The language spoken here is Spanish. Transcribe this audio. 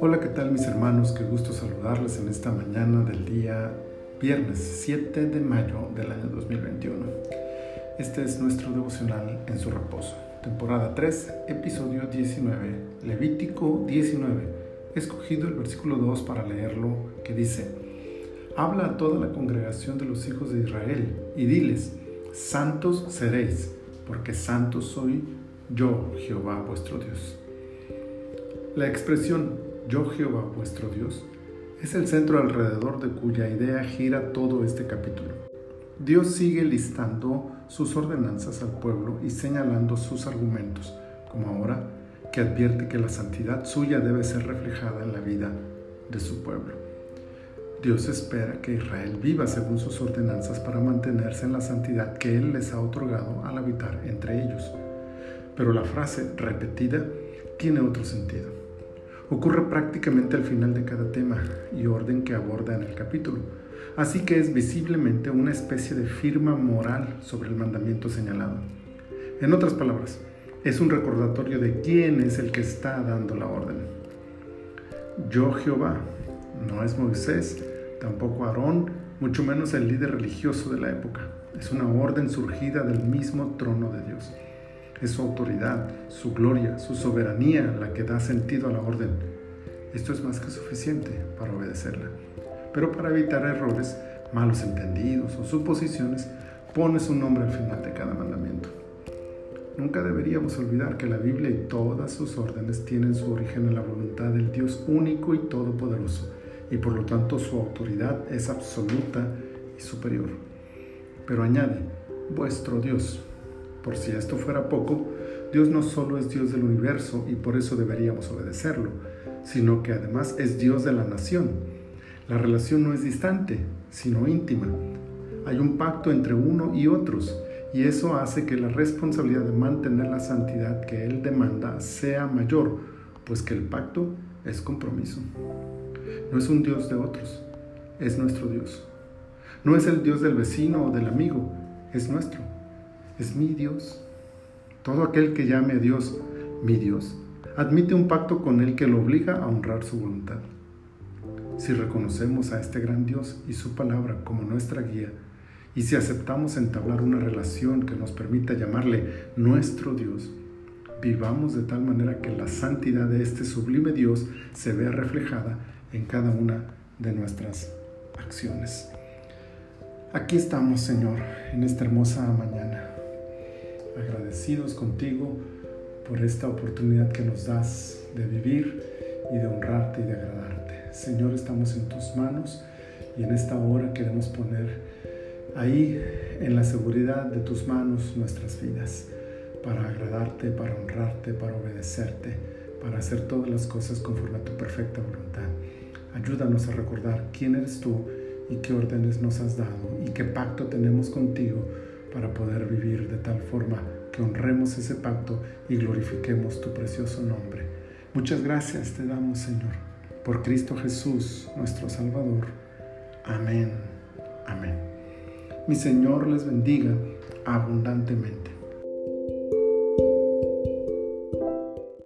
Hola, ¿qué tal mis hermanos? Qué gusto saludarles en esta mañana del día viernes 7 de mayo del año 2021. Este es nuestro devocional en su reposo, temporada 3, episodio 19, Levítico 19. He escogido el versículo 2 para leerlo que dice, Habla a toda la congregación de los hijos de Israel y diles, Santos seréis, porque santo soy yo, Jehová vuestro Dios. La expresión yo Jehová vuestro Dios, es el centro alrededor de cuya idea gira todo este capítulo. Dios sigue listando sus ordenanzas al pueblo y señalando sus argumentos, como ahora que advierte que la santidad suya debe ser reflejada en la vida de su pueblo. Dios espera que Israel viva según sus ordenanzas para mantenerse en la santidad que Él les ha otorgado al habitar entre ellos. Pero la frase repetida tiene otro sentido ocurre prácticamente al final de cada tema y orden que aborda en el capítulo, así que es visiblemente una especie de firma moral sobre el mandamiento señalado. En otras palabras, es un recordatorio de quién es el que está dando la orden. Yo Jehová, no es Moisés, tampoco Aarón, mucho menos el líder religioso de la época. Es una orden surgida del mismo trono de Dios. Es su autoridad, su gloria, su soberanía la que da sentido a la orden. Esto es más que suficiente para obedecerla. Pero para evitar errores, malos entendidos o suposiciones, pone su nombre al final de cada mandamiento. Nunca deberíamos olvidar que la Biblia y todas sus órdenes tienen su origen en la voluntad del Dios único y todopoderoso, y por lo tanto su autoridad es absoluta y superior. Pero añade, vuestro Dios, por si esto fuera poco, Dios no solo es Dios del universo y por eso deberíamos obedecerlo, sino que además es Dios de la nación. La relación no es distante, sino íntima. Hay un pacto entre uno y otros, y eso hace que la responsabilidad de mantener la santidad que Él demanda sea mayor, pues que el pacto es compromiso. No es un Dios de otros, es nuestro Dios. No es el Dios del vecino o del amigo, es nuestro es mi Dios. Todo aquel que llame a Dios mi Dios, admite un pacto con Él que lo obliga a honrar su voluntad. Si reconocemos a este gran Dios y su palabra como nuestra guía, y si aceptamos entablar una relación que nos permita llamarle nuestro Dios, vivamos de tal manera que la santidad de este sublime Dios se vea reflejada en cada una de nuestras acciones. Aquí estamos, Señor, en esta hermosa mañana agradecidos contigo por esta oportunidad que nos das de vivir y de honrarte y de agradarte. Señor, estamos en tus manos y en esta hora queremos poner ahí en la seguridad de tus manos nuestras vidas para agradarte, para honrarte, para obedecerte, para hacer todas las cosas conforme a tu perfecta voluntad. Ayúdanos a recordar quién eres tú y qué órdenes nos has dado y qué pacto tenemos contigo para poder vivir de tal forma que honremos ese pacto y glorifiquemos tu precioso nombre. Muchas gracias te damos, Señor, por Cristo Jesús, nuestro Salvador. Amén. Amén. Mi Señor les bendiga abundantemente.